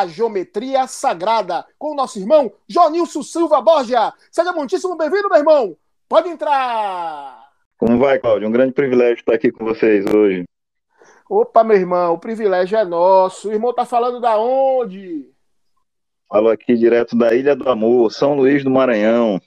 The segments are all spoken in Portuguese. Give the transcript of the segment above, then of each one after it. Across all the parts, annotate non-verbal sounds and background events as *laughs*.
a geometria sagrada com o nosso irmão Jonilson Silva Borgia. Seja muitíssimo bem-vindo, meu irmão. Pode entrar. Como vai, Cláudio? Um grande privilégio estar aqui com vocês hoje. Opa, meu irmão, o privilégio é nosso. O irmão tá falando da onde? Falo aqui direto da Ilha do Amor, São Luís do Maranhão.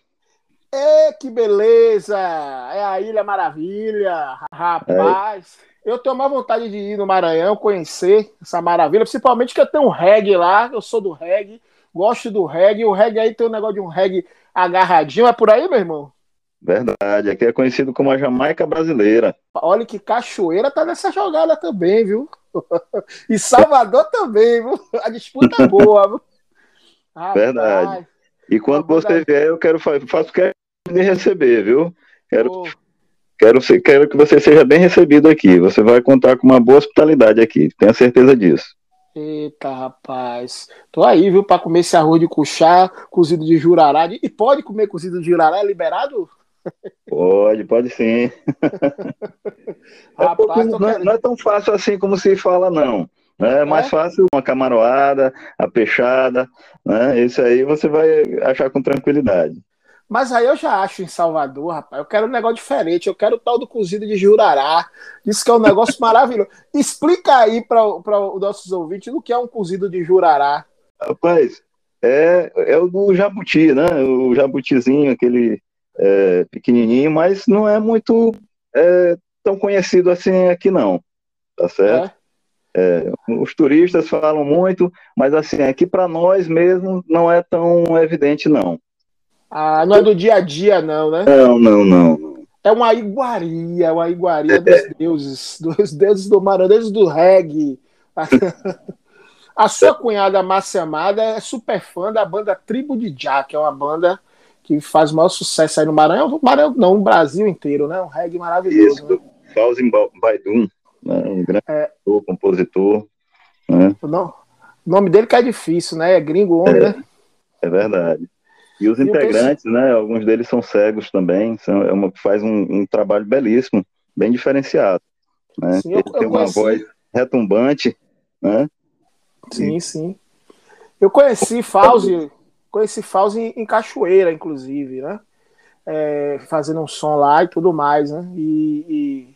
É, que beleza! É a Ilha Maravilha, rapaz. É. Eu tenho uma vontade de ir no Maranhão, conhecer essa maravilha, principalmente que eu tenho um reggae lá, eu sou do reggae, gosto do reggae. O reggae aí tem um negócio de um reggae agarradinho, é por aí, meu irmão? Verdade, aqui é conhecido como a Jamaica brasileira. Olha que Cachoeira tá nessa jogada também, viu? *laughs* e Salvador também, viu? A disputa é boa, viu? Rapaz, Verdade. E quando você vier, eu quero faço questão de receber, viu? Quero oh. Quero, quero que você seja bem recebido aqui. Você vai contar com uma boa hospitalidade aqui, tenha certeza disso. Eita, rapaz. Tô aí, viu, para comer esse arroz de cuchá, cozido de jurará. E pode comer cozido de jurará? É liberado? *laughs* Pode, pode sim. *laughs* rapaz, é não, não, é tão fácil assim como se fala, não. É, é mais fácil uma camaroada, a peixada, né? Isso aí você vai achar com tranquilidade. Mas aí eu já acho em Salvador, rapaz, eu quero um negócio diferente, eu quero o tal do cozido de Jurará. Isso que é um negócio *laughs* maravilhoso. Explica aí para os nossos ouvintes o que é um cozido de Jurará. Rapaz, é, é o do jabuti, né? O jabutizinho, aquele é, pequenininho, mas não é muito é, tão conhecido assim aqui não, tá certo? É? é os turistas falam muito, mas assim, aqui para nós mesmo não é tão evidente não. Ah, não é do dia a dia, não, né? Não, não, não. É uma iguaria, uma iguaria dos é. deuses, dos deuses do mar, deuses do reggae. *laughs* A sua cunhada Márcia Amada é super fã da banda Tribo de Jack, que é uma banda que faz o maior sucesso aí no Maranhão, Maranhão não, no Brasil inteiro, né? Um reggae maravilhoso. Isso, né? Fauzi Baidum, né? um grande é... compositor. Né? O nome dele que é difícil, né? É gringo homem, é, né? É verdade. E os integrantes, né? Alguns deles são cegos também, são, é uma, faz um, um trabalho belíssimo, bem diferenciado. Né? Sim, eu, Ele tem uma conheci... voz retumbante, né? Sim, e... sim. Eu conheci Fauzi, conheci Fauzi em, em Cachoeira, inclusive, né? É, fazendo um som lá e tudo mais, né? E, e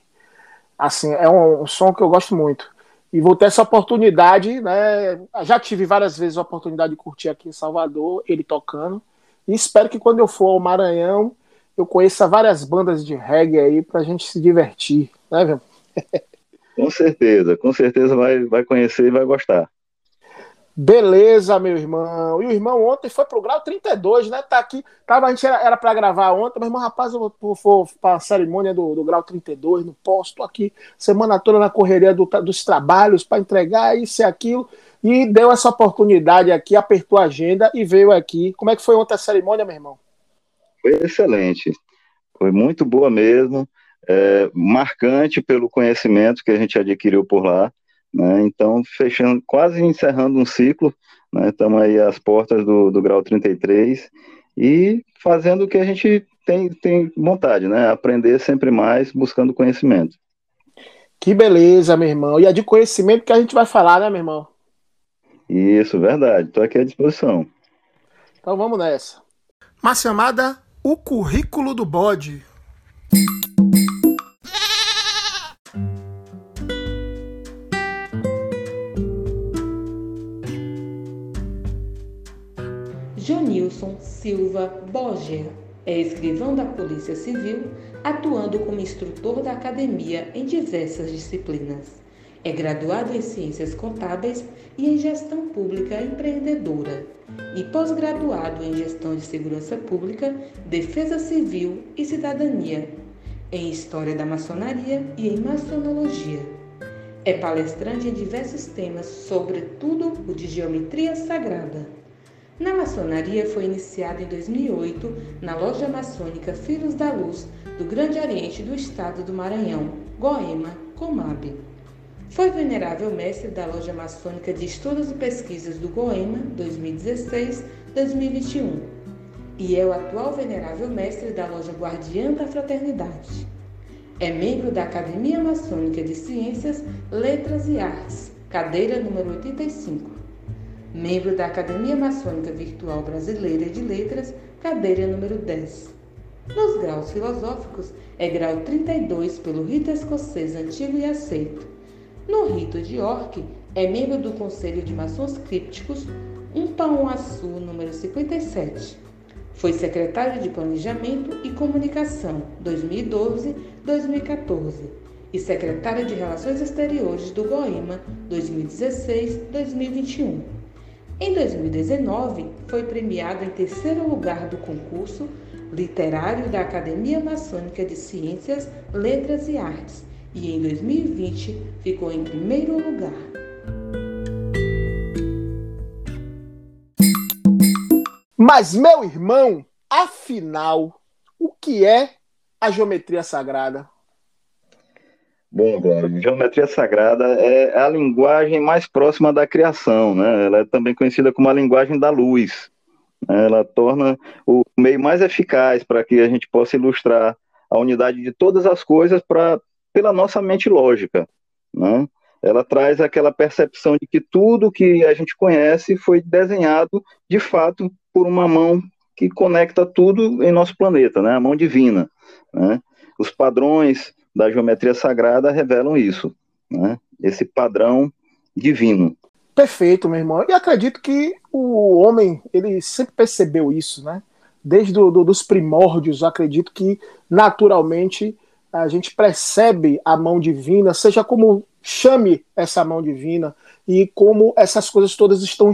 assim, é um, um, som que eu gosto muito. E vou ter essa oportunidade, né? Já tive várias vezes a oportunidade de curtir aqui em Salvador, ele tocando. E espero que quando eu for ao Maranhão, eu conheça várias bandas de reggae aí pra gente se divertir, né? *laughs* Com certeza, com certeza vai, vai conhecer e vai gostar. Beleza, meu irmão. E o irmão ontem foi pro grau 32, né? Tá aqui. Tava, a gente era, para gravar ontem, mas, irmão, rapaz, eu vou, vou para a cerimônia do, do grau 32, não posso. Aqui semana toda na correria do, dos trabalhos para entregar isso e aquilo e deu essa oportunidade aqui, apertou a agenda e veio aqui. Como é que foi ontem a cerimônia, meu irmão? Foi excelente, foi muito boa mesmo, é, marcante pelo conhecimento que a gente adquiriu por lá. Né? Então, fechando, quase encerrando um ciclo, né? estamos aí às portas do, do grau 33 e fazendo o que a gente tem, tem vontade, né? Aprender sempre mais, buscando conhecimento. Que beleza, meu irmão. E é de conhecimento que a gente vai falar, né, meu irmão? Isso, verdade. Estou aqui à disposição. Então vamos nessa. Uma chamada O Currículo do Bode. Silva Borger é escrivão da Polícia Civil, atuando como instrutor da academia em diversas disciplinas. É graduado em Ciências Contábeis e em Gestão Pública Empreendedora e pós-graduado em Gestão de Segurança Pública, Defesa Civil e Cidadania, em História da Maçonaria e em Maçonologia. É palestrante em diversos temas, sobretudo o de geometria sagrada. Na maçonaria foi iniciado em 2008 na loja maçônica Filhos da Luz do Grande Oriente do Estado do Maranhão, Goema, Comab. Foi venerável mestre da loja maçônica de Estudos e Pesquisas do Goema 2016-2021 e é o atual venerável mestre da loja Guardiã da Fraternidade. É membro da Academia Maçônica de Ciências, Letras e Artes, cadeira número 85 membro da Academia Maçônica Virtual Brasileira de Letras, cadeira número 10. Nos graus filosóficos, é grau 32 pelo rito escocês antigo e aceito. No rito de York, é membro do Conselho de Maçons Crípticos, um pão azul número 57. Foi secretário de Planejamento e Comunicação 2012-2014 e secretário de Relações Exteriores do Goema 2016-2021. Em 2019, foi premiado em terceiro lugar do concurso literário da Academia Maçônica de Ciências, Letras e Artes e em 2020 ficou em primeiro lugar. Mas, meu irmão, afinal, o que é a geometria sagrada? Bom, Glória, geometria sagrada é a linguagem mais próxima da criação, né? Ela é também conhecida como a linguagem da luz. Né? Ela torna o meio mais eficaz para que a gente possa ilustrar a unidade de todas as coisas pra, pela nossa mente lógica, né? Ela traz aquela percepção de que tudo que a gente conhece foi desenhado, de fato, por uma mão que conecta tudo em nosso planeta, né? A mão divina, né? Os padrões da geometria sagrada revelam isso, né? esse padrão divino. Perfeito, meu irmão. E acredito que o homem ele sempre percebeu isso, né? Desde do, do, dos primórdios, acredito que naturalmente a gente percebe a mão divina, seja como chame essa mão divina e como essas coisas todas estão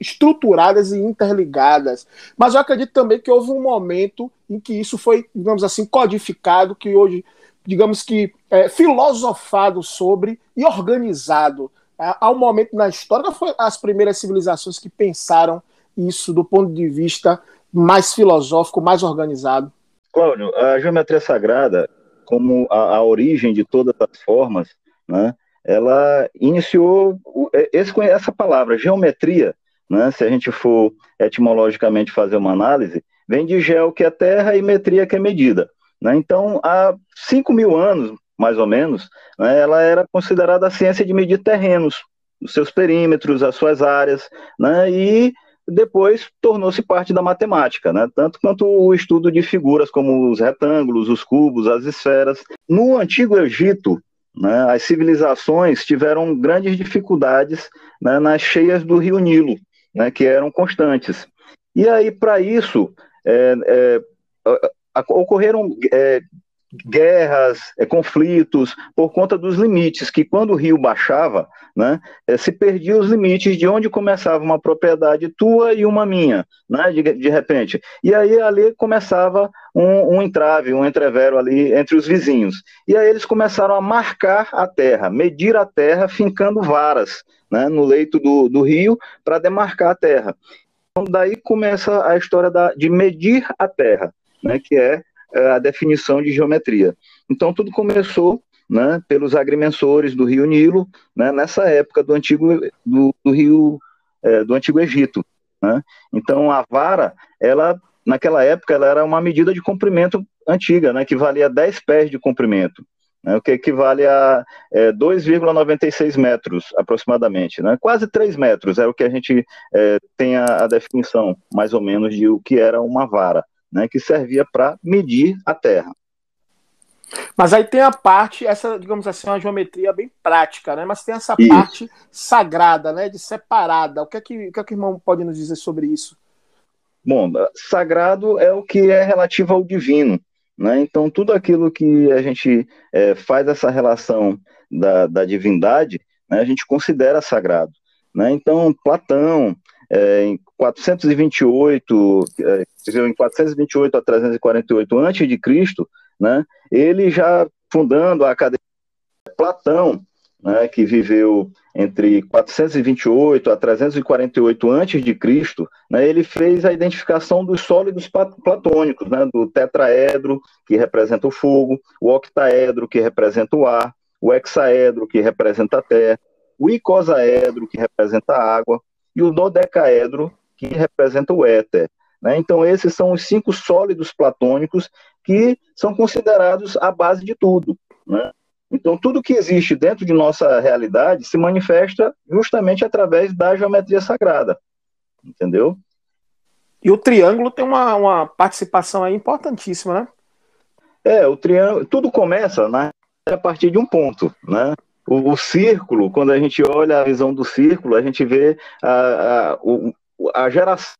estruturadas e interligadas. Mas eu acredito também que houve um momento em que isso foi, digamos assim, codificado, que hoje digamos que, é, filosofado sobre e organizado. É, há um momento na história, foi as primeiras civilizações que pensaram isso do ponto de vista mais filosófico, mais organizado. Cláudio, a geometria sagrada, como a, a origem de todas as formas, né, ela iniciou é, esse, essa palavra, geometria, né, se a gente for etimologicamente fazer uma análise, vem de gel, que é terra, e metria, que é medida. Né? Então, há 5 mil anos, mais ou menos, né, ela era considerada a ciência de medir terrenos, os seus perímetros, as suas áreas, né, e depois tornou-se parte da matemática, né, tanto quanto o estudo de figuras como os retângulos, os cubos, as esferas. No Antigo Egito, né, as civilizações tiveram grandes dificuldades né, nas cheias do rio Nilo, né, que eram constantes. E aí, para isso, é, é, ocorreram é, guerras, é, conflitos, por conta dos limites, que quando o rio baixava, né, é, se perdia os limites de onde começava uma propriedade tua e uma minha, né, de, de repente. E aí ali começava um, um entrave, um entrevero ali entre os vizinhos. E aí eles começaram a marcar a terra, medir a terra, fincando varas né, no leito do, do rio para demarcar a terra. Então, daí começa a história da, de medir a terra né, que é, é a definição de geometria. Então, tudo começou né, pelos agrimensores do rio Nilo, né, nessa época do antigo, do, do rio, é, do antigo Egito. Né? Então, a vara, ela, naquela época, ela era uma medida de comprimento antiga, né, que valia 10 pés de comprimento. Né, o que equivale a é, 2,96 metros aproximadamente, né? quase 3 metros é o que a gente é, tem a, a definição, mais ou menos, de o que era uma vara né, que servia para medir a Terra. Mas aí tem a parte, essa, digamos assim, uma geometria bem prática, né? Mas tem essa isso. parte sagrada, né? De separada. O que, é que, o que é que o irmão pode nos dizer sobre isso? Bom, sagrado é o que é relativo ao divino, né? Então, tudo aquilo que a gente é, faz essa relação da, da divindade, né, a gente considera sagrado. Né? Então, Platão, é, em 428, é, em 428 a 348 a.C., né, ele já fundando a academia Platão, né, que viveu entre 428 a 348 a.C., né, ele fez a identificação dos sólidos platônicos, né, do tetraedro, que representa o fogo, o octaedro, que representa o ar, o hexaedro, que representa a terra, o icosaedro, que representa a água, e o dodecaedro, que representa o éter. Né? Então, esses são os cinco sólidos platônicos que são considerados a base de tudo. Né? Então, tudo que existe dentro de nossa realidade se manifesta justamente através da geometria sagrada. Entendeu? E o triângulo tem uma, uma participação aí importantíssima, né? É, o triângulo, tudo começa né, a partir de um ponto, né? O, o, círculo, quando a gente olha a visão do círculo, a gente vê a, a, a geração,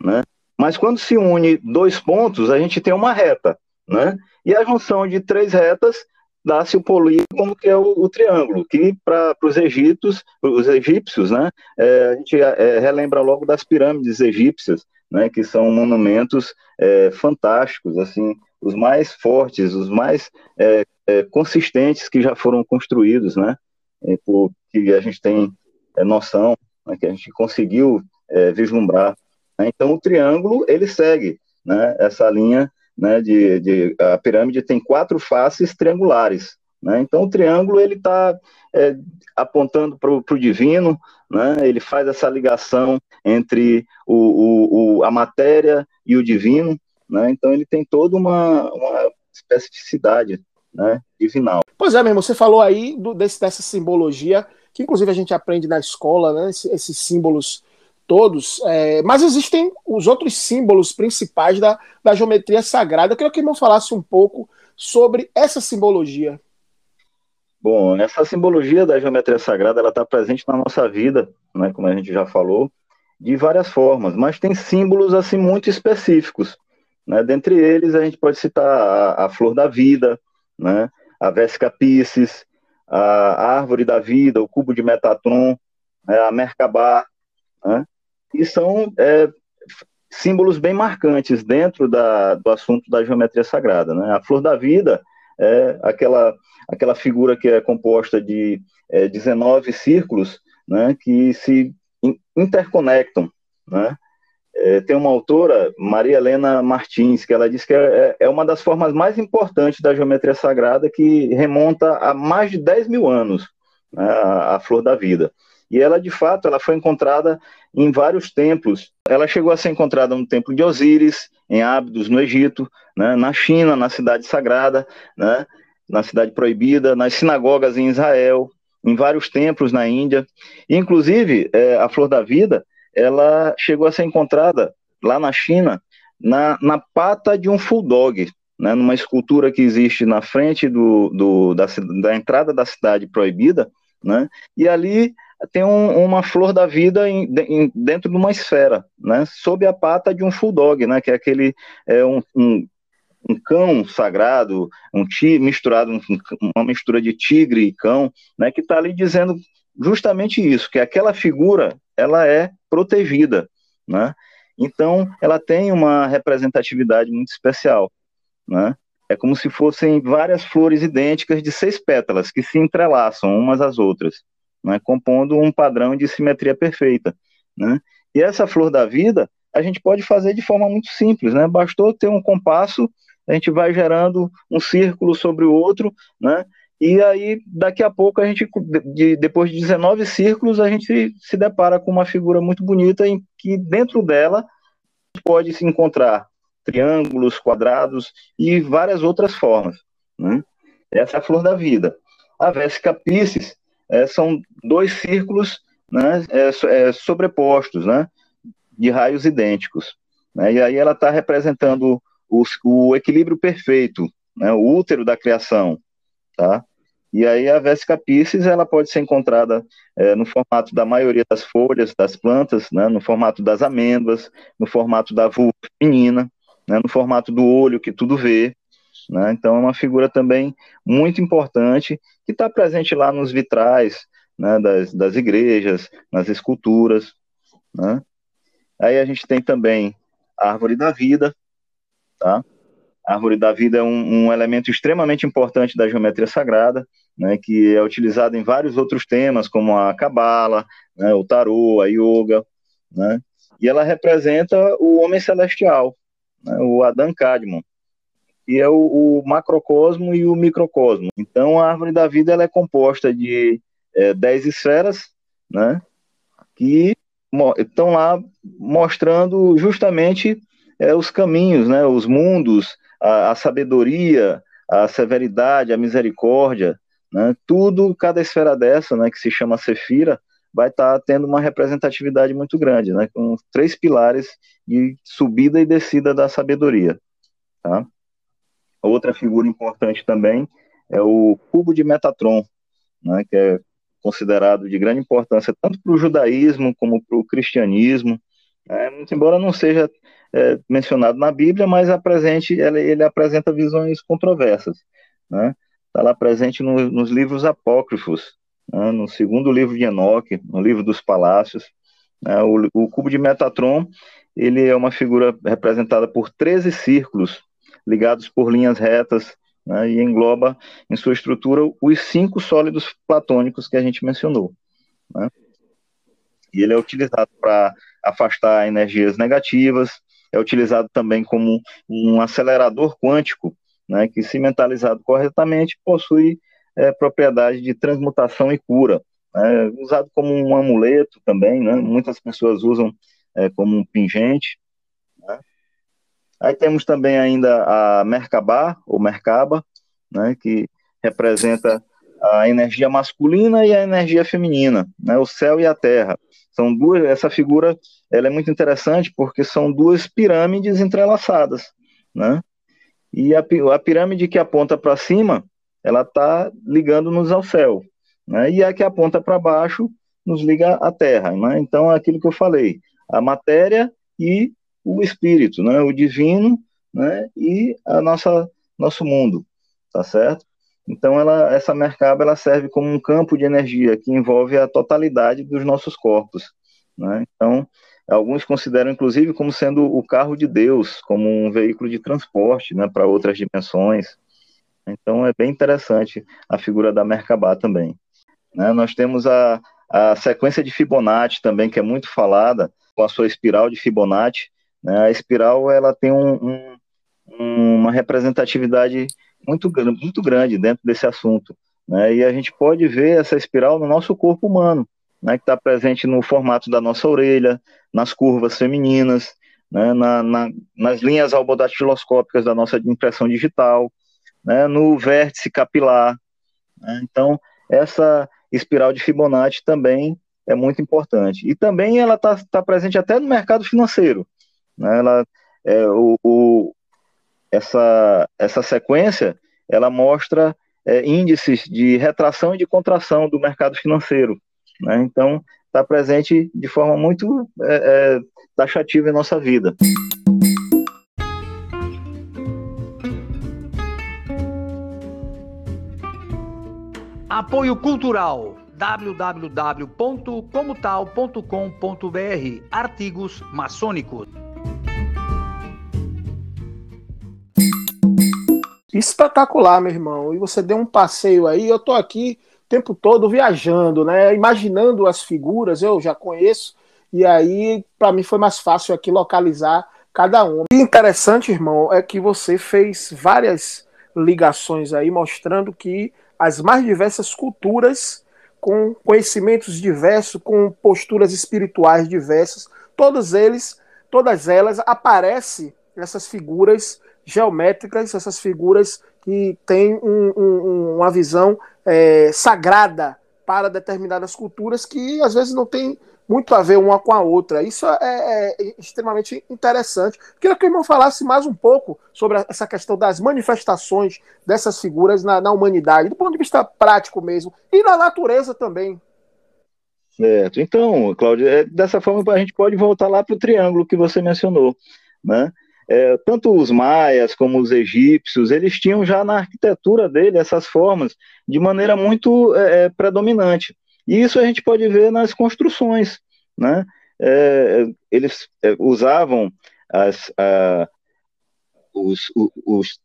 né? Mas quando se une dois pontos, a gente tem uma reta, né? E a junção de três retas dá-se o polígono que é o, o triângulo, que para os egípcios, os egípcios, né? É, a gente é, relembra logo das pirâmides egípcias, né? Que são monumentos é, fantásticos, assim, os mais fortes, os mais é, é, consistentes que já foram construídos, né? Por, que a gente tem é, noção, né, que a gente conseguiu vislumbrar né? Então, o triângulo, ele segue né, essa linha né, de, de, A pirâmide tem quatro faces triangulares. Né? Então, o triângulo, ele está é, apontando para o divino, né? ele faz essa ligação entre o, o, o, a matéria e o divino, né? então ele tem toda uma, uma especificidade né, divinal. Pois é, meu irmão, você falou aí do, desse, dessa simbologia, que inclusive a gente aprende na escola, né, esses, esses símbolos todos, é, mas existem os outros símbolos principais da, da geometria sagrada. Eu queria que o irmão falasse um pouco sobre essa simbologia. Bom, essa simbologia da geometria sagrada ela está presente na nossa vida, né, como a gente já falou, de várias formas, mas tem símbolos assim muito específicos. Né? Dentre eles, a gente pode citar a, a flor da vida, né? a Vesca Pisces, a árvore da vida, o cubo de Metatron, né? a Merkabah, né? e são é, símbolos bem marcantes dentro da, do assunto da geometria sagrada. Né? A flor da vida é aquela, aquela figura que é composta de é, 19 círculos né, que se interconectam. Né? É, tem uma autora, Maria Helena Martins, que ela diz que é, é uma das formas mais importantes da geometria sagrada que remonta a mais de 10 mil anos, né, a, a flor da vida. E ela, de fato, ela foi encontrada em vários templos. Ela chegou a ser encontrada no templo de Osíris, em Ábidos, no Egito, né, na China, na cidade sagrada, né, na cidade proibida, nas sinagogas em Israel, em vários templos na Índia. E, inclusive, é, a flor da vida, ela chegou a ser encontrada lá na China, na, na pata de um dog, né, numa escultura que existe na frente do, do da, da entrada da cidade proibida, né, e ali tem um, uma flor da vida em, em, dentro de uma esfera, né, sob a pata de um full dog, né, que é aquele é um, um, um cão sagrado, um ti, misturado, um, uma mistura de tigre e cão, né, que está ali dizendo justamente isso, que aquela figura ela é protegida, né? Então ela tem uma representatividade muito especial, né? É como se fossem várias flores idênticas de seis pétalas que se entrelaçam umas às outras né, compondo um padrão de simetria perfeita. Né? E essa flor da vida a gente pode fazer de forma muito simples, né? Bastou ter um compasso, a gente vai gerando um círculo sobre o outro, né? E aí, daqui a pouco, a gente, de, depois de 19 círculos, a gente se depara com uma figura muito bonita em que dentro dela pode se encontrar triângulos, quadrados e várias outras formas. Né? Essa é a flor da vida. A Vésica Pisces é, são dois círculos né, é, é, sobrepostos, né, de raios idênticos. Né, e aí ela está representando o, o, equilíbrio perfeito, né, o útero da criação. Tá? E aí a Vesica Pisces ela pode ser encontrada é, no formato da maioria das folhas das plantas, né, no formato das amêndoas, no formato da vulva feminina, né, no formato do olho que tudo vê, né? Então, é uma figura também muito importante que está presente lá nos vitrais né, das, das igrejas, nas esculturas. Né? Aí a gente tem também a árvore da vida. Tá? A árvore da vida é um, um elemento extremamente importante da geometria sagrada. né, que é utilizada em vários outros temas, como a Cabala, né, o Tarô, a Yoga, né, e ela representa o homem celestial, né, o Adam Kadmon, que é o, o, macrocosmo e o microcosmo. Então, a árvore da vida ela é composta de é, dez esferas, né, que estão lá mostrando justamente é, os caminhos, né, os mundos, a, a sabedoria, a severidade, a misericórdia, né, tudo, cada esfera dessa, né, que se chama Sefira, vai estar tá tendo uma representatividade muito grande, né, com três pilares de subida e descida da sabedoria. Tá? Outra figura importante também é o cubo de Metatron, né, que é considerado de grande importância tanto para o judaísmo como para o cristianismo, é, embora não seja é, mencionado na Bíblia, mas apresente, ele, ele apresenta visões controversas. Né? Está lá presente no, nos livros apócrifos, né? no segundo livro de Enoque, no livro dos palácios. Né? O, o, cubo de Metatron ele é uma figura representada por 13 círculos ligados por linhas retas né? e engloba em sua estrutura os cinco sólidos platônicos que a gente mencionou. Né? E ele é utilizado para afastar energias negativas, é utilizado também como um acelerador quântico, né, que, se mentalizado corretamente, possui é, propriedade de transmutação e cura. Né, usado como um amuleto também, né, muitas pessoas usam é, como um pingente. Né. Aí temos também ainda a Merkabah, ou Merkaba, né, que representa a energia masculina e a energia feminina, né, o céu e a terra. São duas, essa figura ela é muito interessante porque são duas pirâmides entrelaçadas, né? E a, a pirâmide que aponta para cima, ela está ligando-nos ao céu, né? E a que aponta para baixo nos liga à Terra, né? Então é aquilo que eu falei, a matéria e o espírito, né? O divino, né? E a nossa nosso mundo, tá certo? Então, ela, essa Merkaba ela serve como um campo de energia que envolve a totalidade dos nossos corpos. Né? Então, alguns consideram, inclusive, como sendo o carro de Deus, como um veículo de transporte né, para outras dimensões. Então, é bem interessante a figura da Merkabah também. Né? Nós temos a, a sequência de Fibonacci também, que é muito falada, com a sua espiral de Fibonacci. Né? A espiral ela tem um, um, uma representatividade muito, muito grande dentro desse assunto. Né? E a gente pode ver essa espiral no nosso corpo humano, né, que está presente no formato da nossa orelha, nas curvas femininas, né, na, na, nas linhas albodatiloscópicas da nossa impressão digital, né, no vértice capilar. Né? Então, essa espiral de Fibonacci também é muito importante. E também ela está tá presente até no mercado financeiro. Né? Ela, é, o, o, essa, essa sequência ela mostra é, índices de retração e de contração do mercado financeiro. Né? Então, está presente de forma muito é, é, taxativa em nossa vida. Apoio Cultural www.comotal.com.br Artigos maçônicos Espetacular, meu irmão. E você deu um passeio aí, eu tô aqui o tempo todo viajando, né? Imaginando as figuras, eu já conheço, e aí para mim foi mais fácil aqui localizar cada uma. E interessante, irmão, é que você fez várias ligações aí mostrando que as mais diversas culturas com conhecimentos diversos, com posturas espirituais diversas, todos eles, todas elas aparecem essas figuras geométricas, essas figuras que têm um, um, uma visão é, sagrada para determinadas culturas que às vezes não tem muito a ver uma com a outra. Isso é, é extremamente interessante. Queria que o irmão falasse mais um pouco sobre essa questão das manifestações dessas figuras na, na humanidade, do ponto de vista prático mesmo, e na natureza também. Certo. Então, Cláudio, é, dessa forma a gente pode voltar lá para o triângulo que você mencionou, né? É, tanto os maias como os egípcios, eles tinham já na arquitetura dele essas formas de maneira muito é, é predominante. E isso a gente pode ver nas construções, né? É, eles é, usavam as, a, os, os,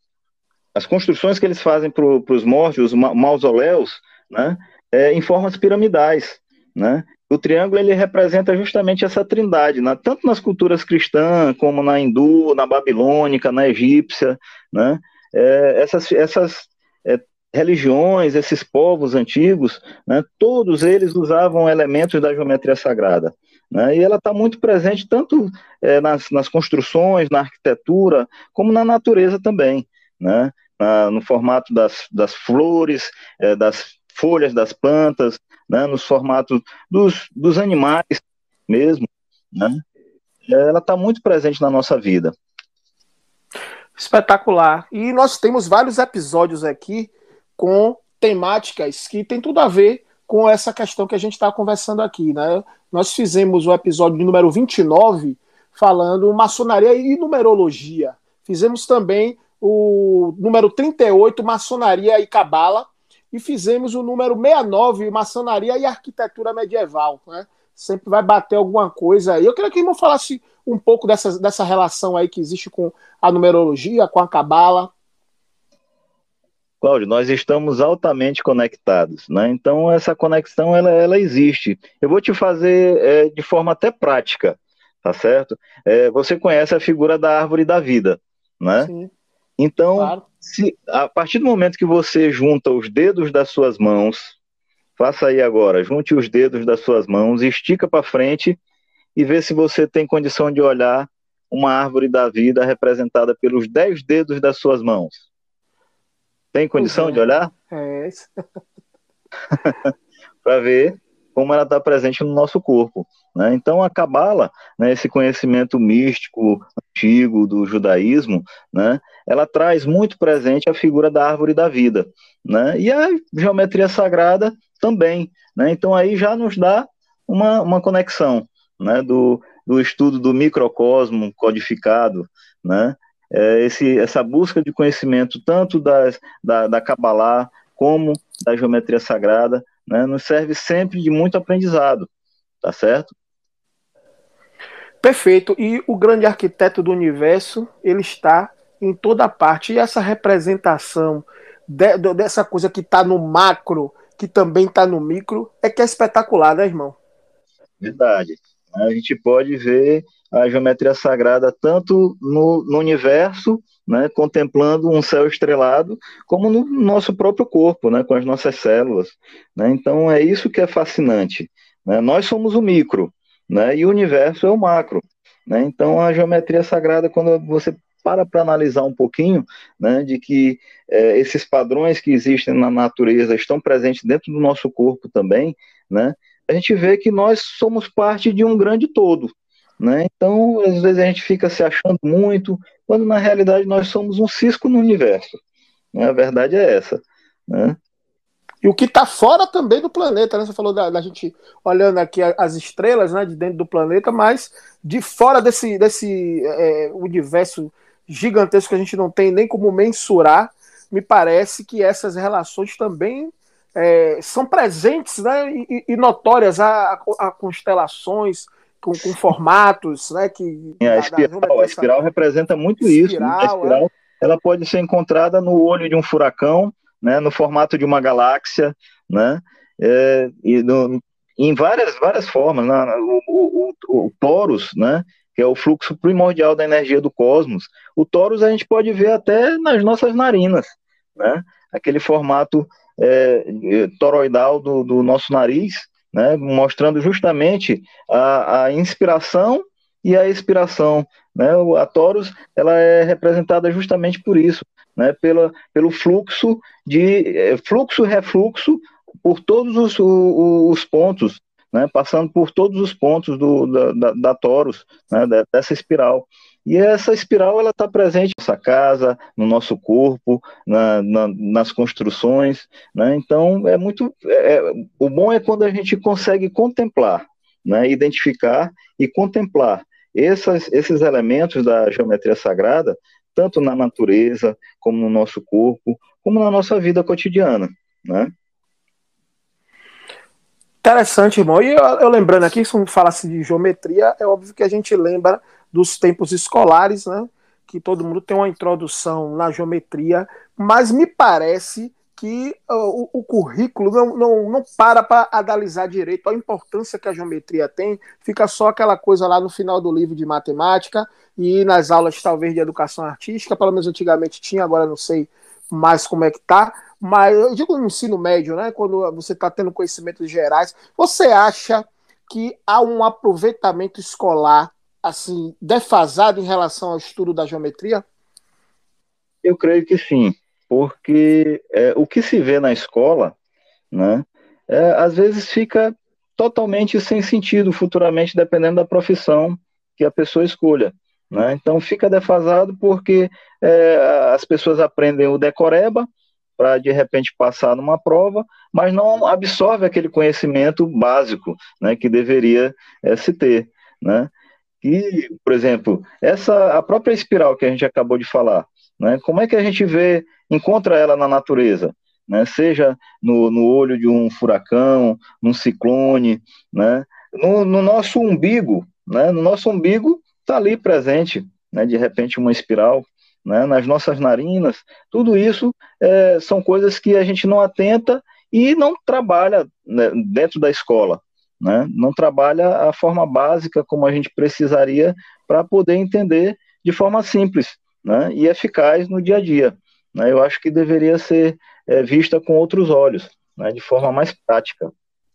as construções que eles fazem para os mortos, os mausoléus, né, é, em formas piramidais, né? O triângulo ele representa justamente essa trindade, né? tanto nas culturas cristãs como na hindu, na babilônica, na egípcia, né? É, essas, essas é, religiões, esses povos antigos, né, todos eles usavam elementos da geometria sagrada. Né, e ela está muito presente tanto é, nas, nas, construções, na arquitetura, como na natureza também. Né, na, no formato das, das flores, é, das folhas das plantas, né, nos formatos dos, dos animais mesmo. Né, ela está muito presente na nossa vida. Espetacular. E nós temos vários episódios aqui com temáticas que tem tudo a ver com essa questão que a gente está conversando aqui. Né? Nós fizemos o episódio número 29 falando maçonaria e numerologia. Fizemos também o número 38, maçonaria e cabala. E fizemos o número 69, maçonaria e arquitetura medieval. Né? Sempre vai bater alguma coisa aí. Eu queria que o irmão falasse um pouco dessa, dessa relação aí que existe com a numerologia, com a cabala. Cláudio, nós estamos altamente conectados, né? Então essa conexão ela, ela existe. Eu vou te fazer é, de forma até prática, tá certo? É, você conhece a figura da árvore da vida, né? Sim. Então, claro. Se, a partir do momento que você junta os dedos das suas mãos, faça aí agora, junte os dedos das suas mãos, estica para frente e vê se você tem condição de olhar uma árvore da vida representada pelos dez dedos das suas mãos. Tem condição é. de olhar? É. *laughs* para ver como ela está presente no nosso corpo. Né? Então, a Cabala, né, esse conhecimento místico antigo do judaísmo, né, ela traz muito presente a figura da árvore da vida. Né? E a geometria sagrada também. Né? Então, aí já nos dá uma, uma conexão né, do, do estudo do microcosmo codificado, né, é, esse, essa busca de conhecimento tanto das, da, da Kabbalah como da geometria sagrada, né, nos serve sempre de muito aprendizado, tá certo? Perfeito. E o grande arquiteto do universo, ele está em toda parte. E essa representação de, de, dessa coisa que está no macro, que também está no micro, é que é espetacular, né, irmão? Verdade. A gente pode ver a geometria sagrada tanto no, no universo, né, contemplando um céu estrelado, como no nosso próprio corpo, né, com as nossas células. Né? Então é isso que é fascinante. Né? Nós somos o micro, né, e o universo é o macro. Né? Então a geometria sagrada, quando você para para analisar um pouquinho, né, de que é, esses padrões que existem na natureza estão presentes dentro do nosso corpo também, né, a gente vê que nós somos parte de um grande todo, né? Então, às vezes a gente fica se achando muito, quando na realidade nós somos um cisco no universo. Né? A verdade é essa. Né? E o que está fora também do planeta, né? Você falou da, da, gente olhando aqui as estrelas né, de dentro do planeta, mas de fora desse, desse é, universo gigantesco que a gente não tem nem como mensurar, me parece que essas relações também é, são presentes né, e, e notórias a, a, constelações, com, com formatos, né? Que, a, espiral, da, a espiral representa muito espiral, isso. Né? A espiral é. ela pode ser encontrada no olho de um furacão, né? no formato de uma galáxia, né? É, e no, em várias, várias formas. Né? O, o, o, o Torus, né? Que é o fluxo primordial da energia do cosmos. O Torus a gente pode ver até nas nossas narinas, né? aquele formato é, toroidal do, do nosso nariz, né, mostrando justamente a, a inspiração e a expiração. Né? A Taurus ela é representada justamente por isso, né? Pela, pelo fluxo de é, fluxo refluxo por todos os, os, os pontos, né? passando por todos os pontos do, da, da, da né? dessa espiral. E essa espiral ela está presente na nossa casa, no nosso corpo, na, na, nas construções, né? Então é muito, é, é, o bom é quando a gente consegue contemplar, né? Identificar e contemplar essas, esses elementos da geometria sagrada, tanto na natureza como no nosso corpo, como na nossa vida cotidiana, né? Interessante, irmão. E eu, eu lembrando aqui, se fala-se de geometria, é óbvio que a gente lembra dos tempos escolares, né? que todo mundo tem uma introdução na geometria, mas me parece que uh, o, o, currículo não, não, não para para analisar direito a importância que a geometria tem, fica só aquela coisa lá no final do livro de matemática e nas aulas talvez de educação artística, pelo menos antigamente tinha, agora não sei mais como é que tá, mas eu digo no ensino médio, né, quando você está tendo conhecimentos gerais, você acha que há um aproveitamento escolar assim defasado em relação ao estudo da geometria? Eu creio que sim porque é, o que se vê na escola, né, é, às vezes fica totalmente sem sentido futuramente, dependendo da profissão que a pessoa escolha. Né? Então fica defasado porque é, as pessoas aprendem o decoreba para de repente passar numa prova, mas não absorve aquele conhecimento básico né, que deveria é, se ter. Né? E, por exemplo, essa a própria espiral que a gente acabou de falar, né? Como é que a gente vê, encontra ela na natureza? Né? Seja no, no olho de um furacão, num ciclone, né? no, no nosso umbigo, né? no nosso umbigo está ali presente, né? de repente uma espiral, né? nas nossas narinas, tudo isso é, são coisas que a gente não atenta e não trabalha né, dentro da escola, né? não trabalha a forma básica como a gente precisaria para poder entender de forma simples né, e eficaz no dia a dia. Né? Eu acho que deveria ser é, vista com outros olhos, né, de forma mais prática.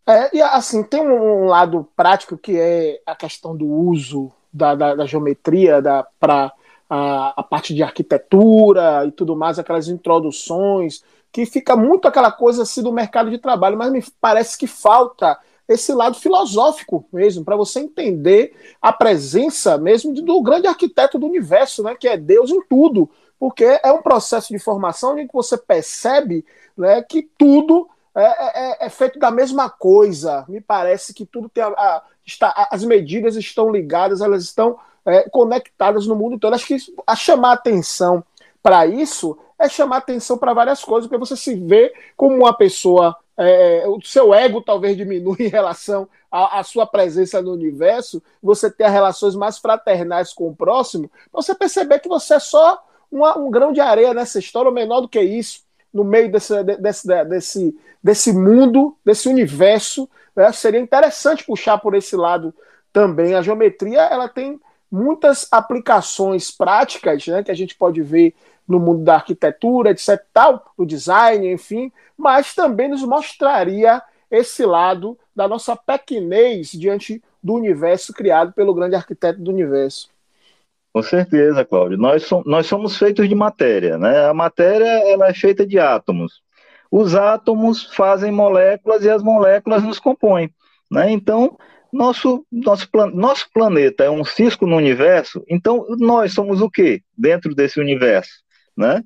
É, e assim, tem um lado prático que é a questão do uso da, da, da geometria para a, a, parte de arquitetura e tudo mais, aquelas introduções, que fica muito aquela coisa assim do mercado de trabalho, mas me parece que falta esse lado filosófico mesmo, para você entender a presença mesmo do grande arquiteto do universo, né, que é Deus em tudo, porque é um processo de formação em que você percebe né, que tudo é, é, é, é feito da mesma coisa. Me parece que tudo tem a, a, está, as medidas estão ligadas, elas estão é, conectadas no mundo todo. Acho que a chamar atenção para isso é chamar atenção para várias coisas, porque você se vê como uma pessoa é, o seu ego talvez diminui *laughs* em relação à, à, sua presença no universo, você ter relações mais fraternais com o próximo, você perceber que você é só uma, um grão de areia nessa história, ou menor do que isso, no meio desse, desse, desse, desse mundo, desse universo. Né? Seria interessante puxar por esse lado também. A geometria ela tem muitas aplicações práticas né, que a gente pode ver no mundo da arquitetura, etc. tal, do design, enfim, mas também nos mostraria esse lado da nossa pequenez diante do universo criado pelo grande arquiteto do universo. Com certeza, Cláudio. Nós, nós somos feitos de matéria, né? A matéria ela é feita de átomos. Os átomos fazem moléculas e as moléculas nos compõem, né? Então, nosso, nosso, nosso planeta é um cisco no universo, então nós somos o quê dentro desse universo? né?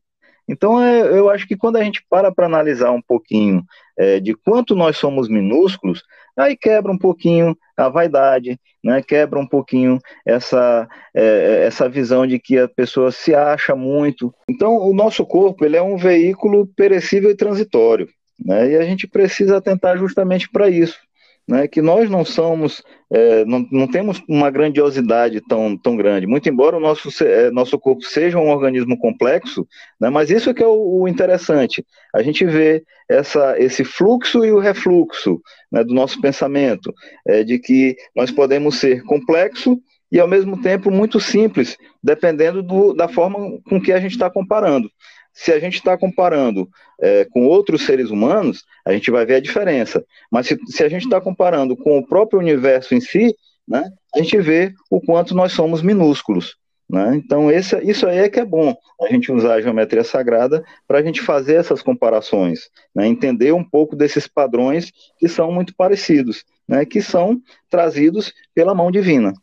Então, é, eu acho que quando a gente para para analisar um pouquinho é, de quanto nós somos minúsculos, aí quebra um pouquinho a vaidade, né? quebra um pouquinho essa, é, essa visão de que a pessoa se acha muito. Então, o nosso corpo ele é um veículo perecível e transitório, né? e a gente precisa atentar justamente para isso né, que nós não somos, é, não, não temos uma grandiosidade tão, tão grande, muito embora o nosso, é, nosso corpo seja um organismo complexo, né, mas isso é que é o, o interessante, a gente vê essa, esse fluxo e o refluxo né, do nosso pensamento, é, de que nós podemos ser complexo e ao mesmo tempo muito simples, dependendo do, da forma com que a gente está comparando se a gente está comparando é, com outros seres humanos, a gente vai ver a diferença. Mas se, se a gente está comparando com o próprio universo em si, né, a gente vê o quanto nós somos minúsculos. Né? Então, esse, isso aí é que é bom, a gente usar a geometria sagrada para a gente fazer essas comparações, né? entender um pouco desses padrões que são muito parecidos, né? que são trazidos pela mão divina.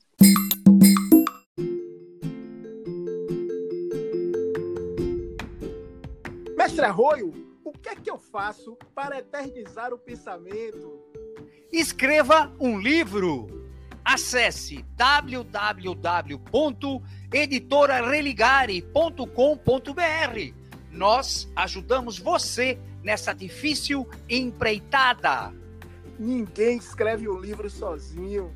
Mestre Arroio, o que é que eu faço para eternizar o pensamento? Escreva um livro. Acesse www.editorareligare.com.br. Nós ajudamos você nessa difícil empreitada. Ninguém escreve um livro sozinho.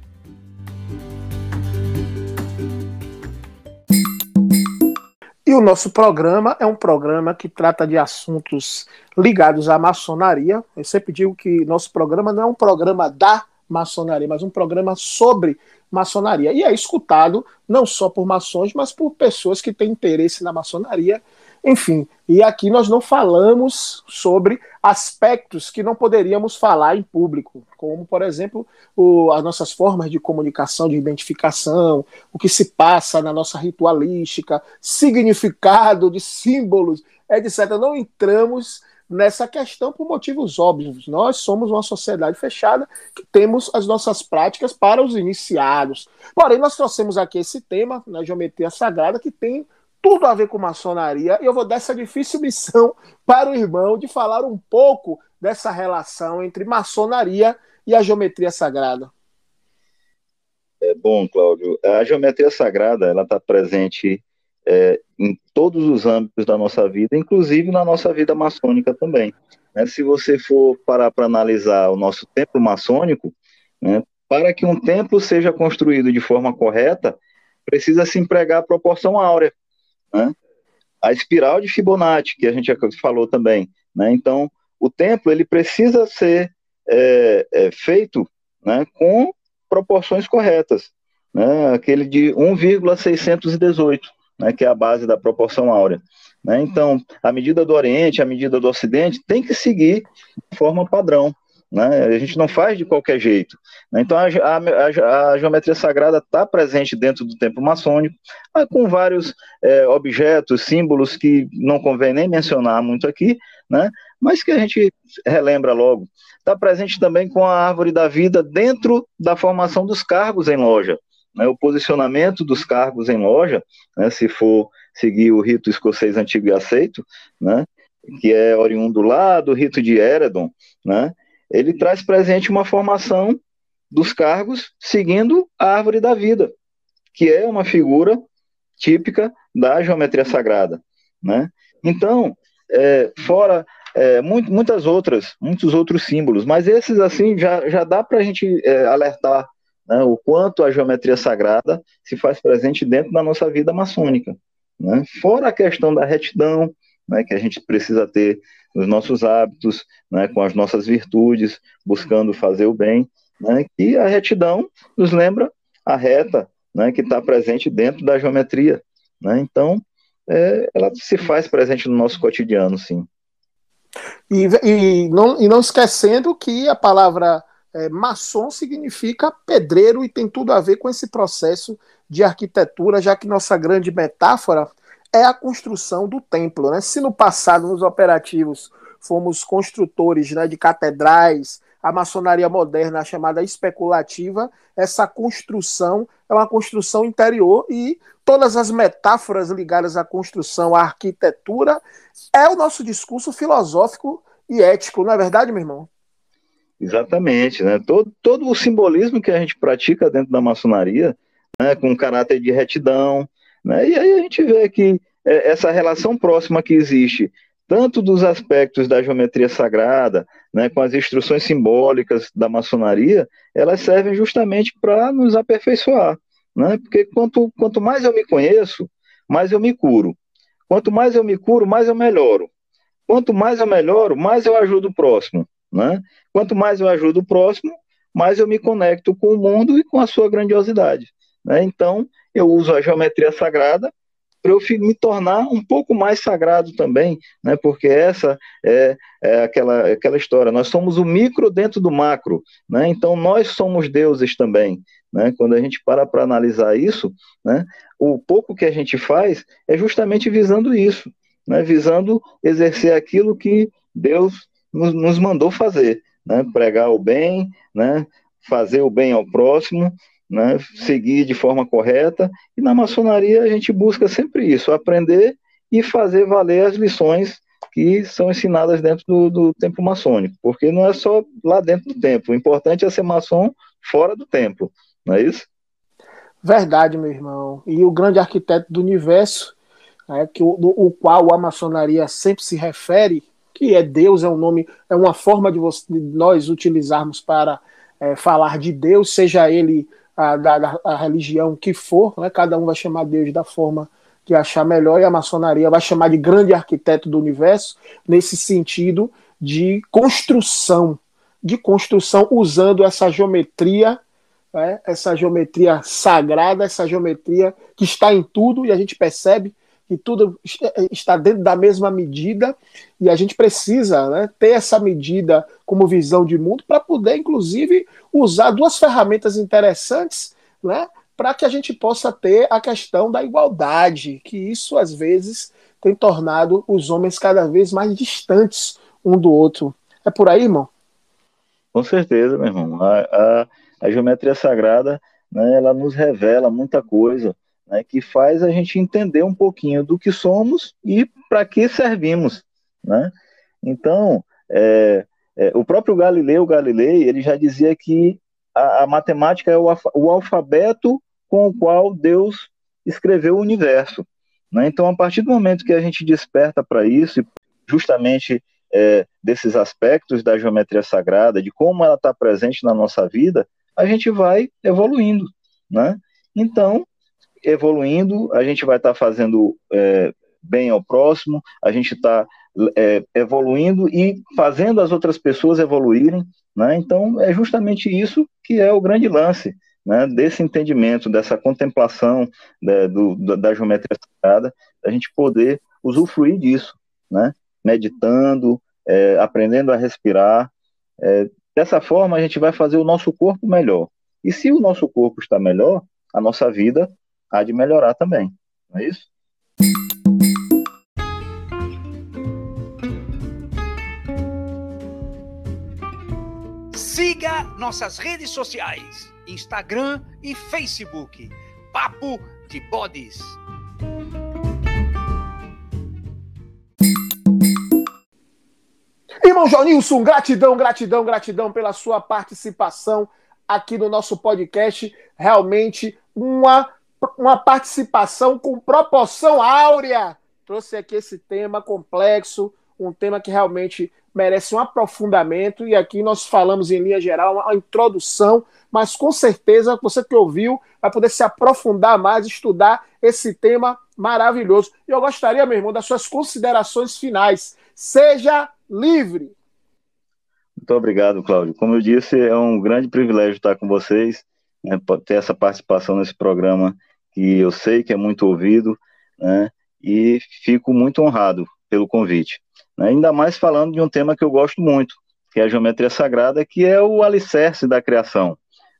O nosso programa é um programa que trata de assuntos ligados à maçonaria. Eu sempre digo que nosso programa não é um programa da maçonaria, mas um programa sobre maçonaria. E é escutado não só por maçons, mas por pessoas que têm interesse na maçonaria. Enfim, e aqui nós não falamos sobre aspectos que não poderíamos falar em público, como, por exemplo, o, as nossas formas de comunicação, de identificação, o que se passa na nossa ritualística, significado de símbolos, etc. Não entramos nessa questão por motivos óbvios. Nós somos uma sociedade fechada que temos as nossas práticas para os iniciados. Porém, nós trouxemos aqui esse tema na geometria sagrada que tem tudo a ver com maçonaria e eu vou dar essa difícil missão para o irmão de falar um pouco dessa relação entre maçonaria e a geometria sagrada. É bom, Cláudio. A geometria sagrada ela está presente é, em todos os âmbitos da nossa vida, inclusive na nossa vida maçônica também. Né? Se você for parar para analisar o nosso templo maçônico, né, para que um templo seja construído de forma correta, precisa se empregar a proporção áurea. Né? A espiral de Fibonacci, que a gente falou também. Né? Então, o templo ele precisa ser é, é, feito né, com proporções corretas. Né? Aquele de 1,618 né, que é a base da proporção áurea. Né? Então, a medida do Oriente, a medida do Ocidente, tem que seguir de forma padrão. Né? A gente não faz de qualquer jeito. Né? Então, a, a, a, geometria sagrada está presente dentro do templo maçônico, com vários é, objetos, símbolos que não convém nem mencionar muito aqui, né? mas que a gente relembra logo. Está presente também com a árvore da vida dentro da formação dos cargos em loja né, o posicionamento dos cargos em loja, né, se for seguir o rito escocês antigo e aceito, né, que é oriundo lá do rito de Eredon, né, ele traz presente uma formação dos cargos seguindo a árvore da vida, que é uma figura típica da geometria sagrada. Né? Então, é, fora é, muito, muitas outras, muitos outros símbolos, mas esses assim já, já dá para a gente é, alertar né, o quanto a geometria sagrada se faz presente dentro da nossa vida maçônica. Né? Fora a questão da retidão, né, que a gente precisa ter nos nossos hábitos, né, com as nossas virtudes, buscando fazer o bem, né, e a retidão nos lembra a reta, né, que está presente dentro da geometria. Né? Então, é, ela se faz presente no nosso cotidiano, sim. E, e, não, e não esquecendo que a palavra é, maçom significa pedreiro e tem tudo a ver com esse processo de arquitetura, já que nossa grande metáfora é a construção do templo. Né? Se no passado, nos operativos, fomos construtores né, de catedrais, a maçonaria moderna, a chamada especulativa, essa construção é uma construção interior e todas as metáforas ligadas à construção, à arquitetura, é o nosso discurso filosófico e ético, não é verdade, meu irmão? Exatamente, né? Todo, todo o simbolismo que a gente pratica dentro da maçonaria, né, com caráter de retidão, né? E aí a gente vê que é, essa relação próxima que existe, tanto dos aspectos da geometria sagrada, né, com as instruções simbólicas da maçonaria, elas servem justamente para nos aperfeiçoar, né? Porque quanto, quanto mais eu me conheço, mais eu me curo. Quanto mais eu me curo, mais eu melhoro. Quanto mais eu melhoro, mais eu ajudo o próximo. Né? Quanto mais eu ajudo o próximo, mais eu me conecto com o mundo e com a sua grandiosidade. Né? Então, eu uso a geometria sagrada para eu me tornar um pouco mais sagrado também, né? porque essa é, é, aquela, aquela história. Nós somos o micro dentro do macro, né? então nós somos deuses também. Né? Quando a gente para para analisar isso, né? o pouco que a gente faz é justamente visando isso, né? visando exercer aquilo que Deus nos, nos mandou fazer, né? Pregar o bem, né? Fazer o bem ao próximo, né? Seguir de forma correta. E na maçonaria a gente busca sempre isso, aprender e fazer valer as lições que são ensinadas dentro do, do templo maçônico, porque não é só lá dentro do templo, o importante é ser maçom fora do templo, não é isso? Verdade, meu irmão. E o grande arquiteto do universo, né, que o, o qual a maçonaria sempre se refere, que é Deus, é um nome, é uma forma de, você, de nós utilizarmos para é, falar de Deus, seja ele a, da, a religião que for, né? cada um vai chamar Deus da forma que achar melhor, e a maçonaria vai chamar de grande arquiteto do universo, nesse sentido de construção, de construção usando essa geometria, né, essa geometria sagrada, essa geometria que está em tudo, e a gente percebe que tudo está dentro da mesma medida, e a gente precisa né, ter essa medida como visão de mundo para poder, inclusive, usar duas ferramentas interessantes né, para que a gente possa ter a questão da igualdade, que isso às vezes tem tornado os homens cada vez mais distantes um do outro. É por aí, irmão? Com certeza, meu irmão. A, a, a geometria sagrada, né, ela nos revela muita coisa, né, que faz a gente entender um pouquinho do que somos e para que servimos, né? Então, é, é, o próprio Galileu Galilei, ele já dizia que a, a matemática é o, o alfabeto com o qual Deus escreveu o universo. Né? Então, a partir do momento que a gente desperta para isso, justamente é, desses aspectos da geometria sagrada, de como ela está presente na nossa vida, a gente vai evoluindo. Né? Então, evoluindo, a gente vai estar tá fazendo é, bem ao próximo, a gente está é, evoluindo e fazendo as outras pessoas evoluírem. Né? Então, é justamente isso que é o grande lance né, desse entendimento, dessa contemplação né, do, da geometria sagrada, a gente poder usufruir disso, né, meditando, é, aprendendo a respirar. É, dessa forma, a gente vai fazer o nosso corpo melhor. E se o nosso corpo está melhor, a nossa vida há de melhorar também. Não é isso? Siga nossas redes sociais Instagram e Facebook. Papo de Bodes. Irmão Jonilson, gratidão, gratidão, gratidão pela sua participação aqui no nosso podcast. Realmente uma, uma participação com proporção áurea. Trouxe aqui esse tema complexo, um tema que realmente merece um aprofundamento. E aqui nós falamos em linha geral, uma introdução mas com certeza você que ouviu vai poder se aprofundar mais, estudar esse tema maravilhoso. E eu gostaria, meu irmão, das suas considerações finais. Seja livre. Muito obrigado, Cláudio. Como eu disse, é um grande privilégio estar com vocês, né, ter essa participação nesse programa que eu sei que é muito ouvido, né, e fico muito honrado pelo convite. Né, ainda mais falando de um tema que eu gosto muito, que é a geometria sagrada, que é o alicerce da criação.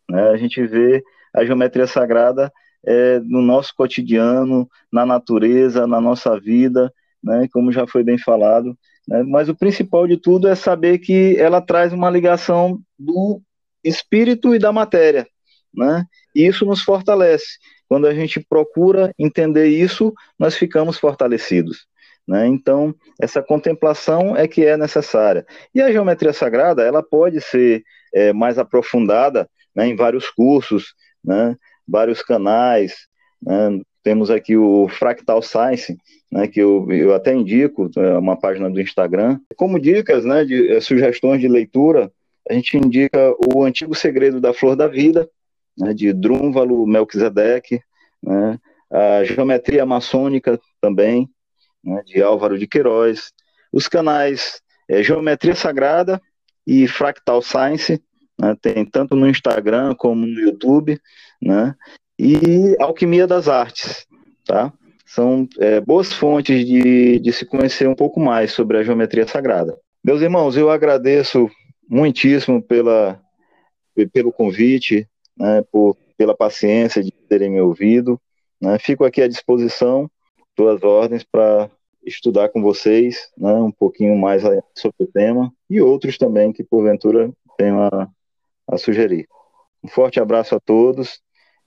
Né? A gente vê a geometria sagrada é, no nosso cotidiano, na natureza, na nossa vida, né? como já foi bem falado. Né? Mas o principal de tudo é saber que ela traz uma ligação do espírito e da matéria. Né? E isso nos fortalece. Quando a gente procura entender isso, nós ficamos fortalecidos. Né? Então, essa contemplação é que é necessária. E a geometria sagrada, ela pode ser é, mais aprofundada né, em vários cursos, né, vários canais. Né, temos aqui o Fractal Science, né, que eu, eu até indico, é uma página do Instagram. Como dicas, né, de é, sugestões de leitura, a gente indica o Antigo Segredo da Flor da Vida, né, de Drúnvalo Melquisedeque, né, a Geometria Maçônica também, né, de Álvaro de Queiroz, os canais é, Geometria Sagrada e Fractal Science, né? tem tanto no Instagram como no YouTube, né? e Alquimia das Artes, tá? São é, boas fontes de, de se conhecer um pouco mais sobre a geometria sagrada. Meus irmãos, eu agradeço muitíssimo pela, pelo convite, né, por, pela paciência de terem me ouvido. Né, fico aqui à disposição, duas ordens para estudar com vocês né, um pouquinho mais sobre o tema e outros também que porventura tenham a, a sugerir. Um forte abraço a todos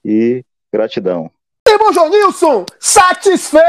e gratidão. Irmão João Nilson, satisfeito!